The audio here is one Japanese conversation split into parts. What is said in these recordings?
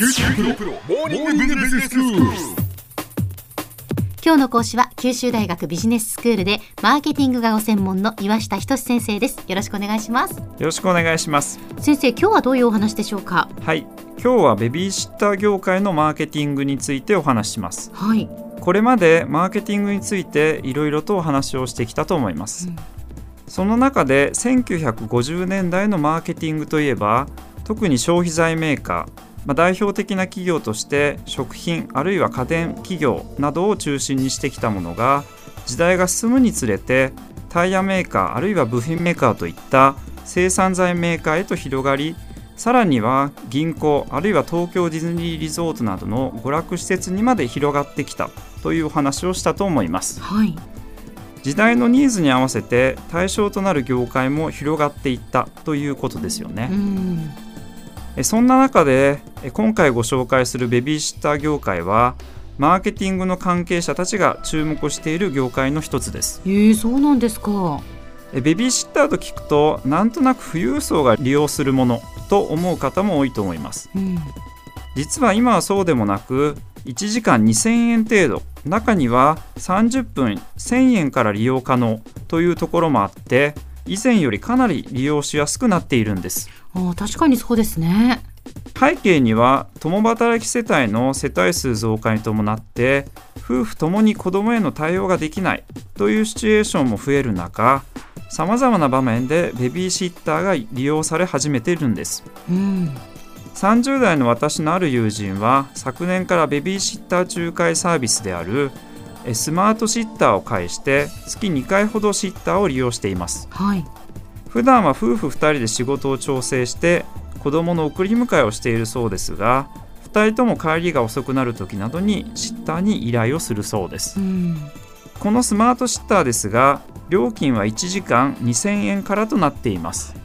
九州大学モーニングビジネススクール。今日の講師は九州大学ビジネススクールでマーケティングがご専門の岩下仁先生です。よろしくお願いします。よろしくお願いします。先生今日はどういうお話でしょうか？はい。今日はベビーシッター業界のマーケティングについてお話しします。はい。これまでマーケティングについていろいろとお話をしてきたと思います、うん。その中で1950年代のマーケティングといえば特に消費財メーカーまあ、代表的な企業として食品あるいは家電企業などを中心にしてきたものが時代が進むにつれてタイヤメーカーあるいは部品メーカーといった生産材メーカーへと広がりさらには銀行あるいは東京ディズニーリゾートなどの娯楽施設にまで広がってきたというお話をしたと思います。はい。時代のニーズに合わせて対象となる業界も広がっていったということですよね、うん。えそんな中でえ今回ご紹介するベビーシッター業界はマーケティングの関係者たちが注目している業界の一つです。えー、そうなんですか。えベビーシッターと聞くとなんとなく富裕層が利用するものと思う方も多いと思います。うん。実は今はそうでもなく1時間2000円程度中には30分1000円から利用可能というところもあって以前よりかなり利用しやすくなっているんですあー確かにそうですね。背景には共働き世帯の世帯数増加に伴って夫婦ともに子どもへの対応ができないというシチュエーションも増える中さまざまな場面でベビーシッターが利用され始めているんです。うん。30代の私のある友人は昨年からベビーシッター仲介サービスであるえスマートシッターを介して月2回ほどシッターを利用しています。はい普段は夫婦2人で仕事を調整して子供の送り迎えをしているそうですが2人とも帰りが遅くなる時などにシッターに依頼をするそうです。うん。このスマートシッターですが料金は1時間2000円からとなっています。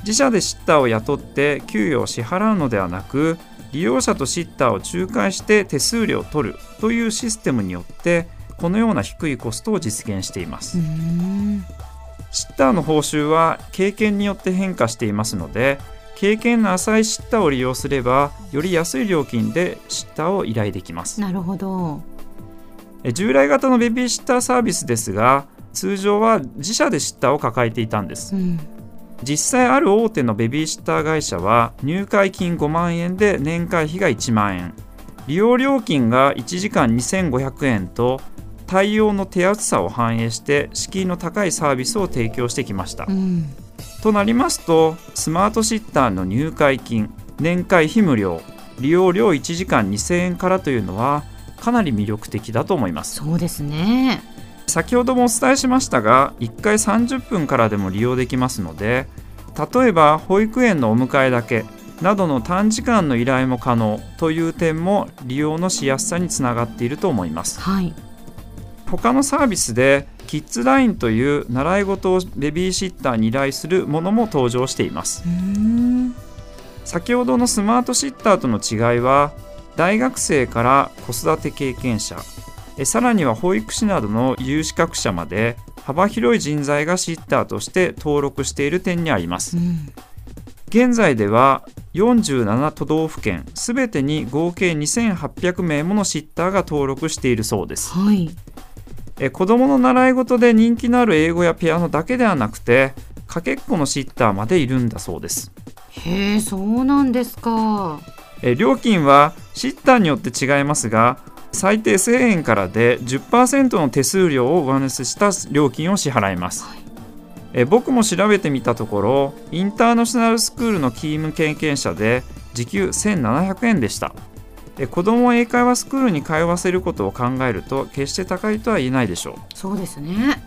自社でシッターを雇って給与を支払うのではなく利用者とシッターを仲介して手数料を取るというシステムによってこのような低いコストを実現しています。うんシッターの報酬は経験によって変化していますので経験の浅いシッターを利用すればより安い料金でシッターを依頼できます。なるほど。え従来型のベビーシッターサービスですが通常は自社でシッターを抱えていたんです。うん。実際ある大手のベビーシッター会社は入会金5万円で年会費が1万円。利用料金が1時間2500円と対応の手厚さを反映して敷居の高いサービスを提供してきました。うん。となりますとスマートシッターの入会金年会費無料利用料1時間2000円からというのはかなり魅力的だと思います。そうですね。先ほどもお伝えしましたが1回30分からでも利用できますので例えば保育園のお迎えだけなどの短時間の依頼も可能という点も利用のしやすさにつながっていると思います。はい他のサービスでキッズラインという習い事をベビーシッターに依頼するものも登場しています。うん先ほどのスマートシッターとの違いは大学生から子育て経験者えさらには保育士などの有資格者まで幅広い人材がシッターとして登録している点にあります。うん。現在では47都道府県すべてに合計2800名ものシッターが登録しているそうです。はいえ子どもの習い事で人気のある英語やピアノだけではなくてかけっこのシッターまでいるんだそうです。へえそうなんですか。え料金はシッターによって違いますが最低1000円からで10%の手数料を上乗せした料金を支払います、はい。え僕も調べてみたところインターナショナルスクールの勤務経験者で時給1700円でした。え子どもを英会話スクールに通わせることを考えると決して高いとは言えないでしょう。そうですね。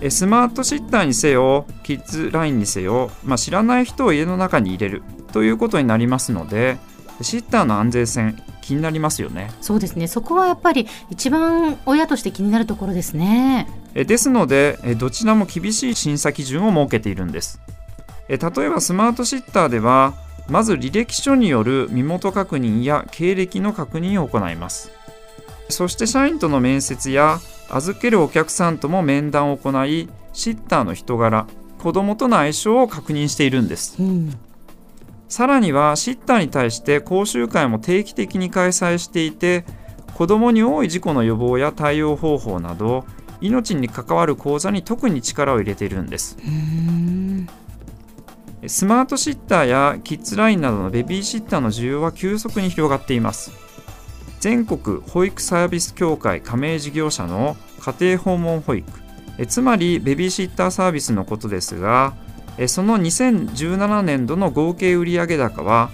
えスマートシッターにせよキッズラインにせよ、まあ、知らない人を家の中に入れるということになりますのでシッターの安全性気になりますよね。そうですね。そこはやっぱり一番親として気になるところですね。えですのでえどちらも厳しい審査基準を設けているんです。え例えばスマートシッターではまず履歴書による身元確認や経歴の確認を行います。そして社員との面接や預けるお客さんとも面談を行いシッターの人柄子供との相性を確認しているんです。うん。さらにはシッターに対して講習会も定期的に開催していて子どもに多い事故の予防や対応方法など命に関わる講座に特に力を入れているんですスマートシッターやキッズラインなどのベビーシッターの需要は急速に広がっています。全国保育サービス協会加盟事業者の家庭訪問保育。えつまりベビーシッターサービスのことですがえその2017年度の合計売上高は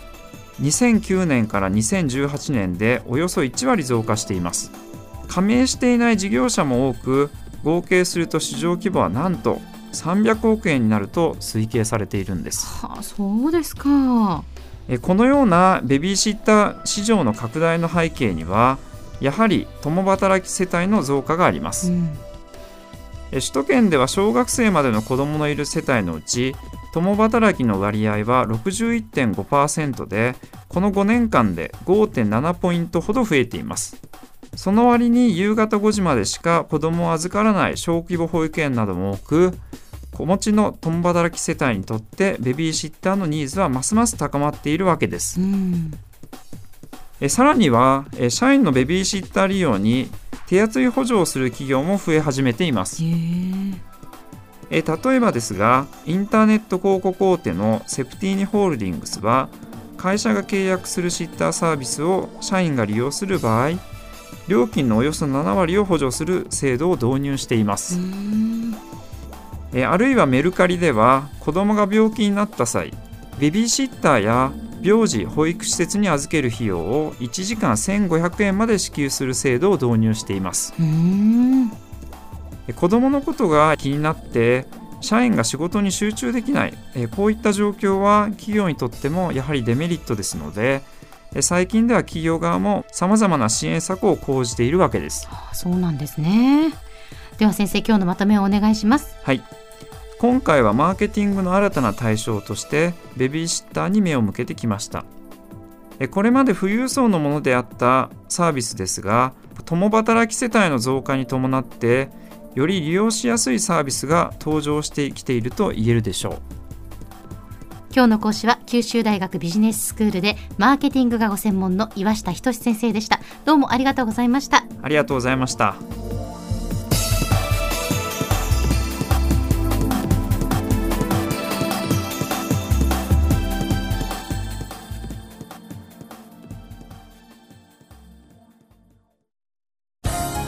2009年から2018年でおよそ1割増加しています。加盟していない事業者も多く合計すると市場規模はなんと300億円になると推計されているんです。はあそうですか。このようなベビーシッター市場の拡大の背景にはやはり共働き世帯の増加があります、うん。首都圏では小学生までの子どものいる世帯のうち共働きの割合は61.5%でこの5年間で5.7ポイントほど増えています。その割に夕方5時までしか子どもを預からない小規模保育園なども多く子持ちの共働き世帯にとってベビーシッターのニーズはますます高まっているわけです、えさらにはえ社員のベビーシッター利用に手厚い補助をする企業も増え始めています。え。例えばですがインターネット広告大手のセプティーニホールディングスは会社が契約するシッターサービスを社員が利用する場合料金のおよそ7割を補助する制度を導入していますえあるいはメルカリでは子どもが病気になった際ベビーシッターや病児保育施設に預ける費用を1時間1500円まで支給する制度を導入しています子どものことが気になって社員が仕事に集中できないこういった状況は企業にとってもやはりデメリットですので最近では企業側もさまざまな支援策を講じているわけです。そうなんですねでは先生今日のまとめをお願いします。はい今回はマーケティングの新たな対象としてベビーシッターに目を向けてきました。これまで富裕層のものであったサービスですが共働き世帯の増加に伴ってより利用しやすいサービスが登場してきていると言えるでしょう。今日の講師は九州大学ビジネススクールでマーケティングがご専門の岩下仁先生でした。どうもありがとうございました。ありがとうございました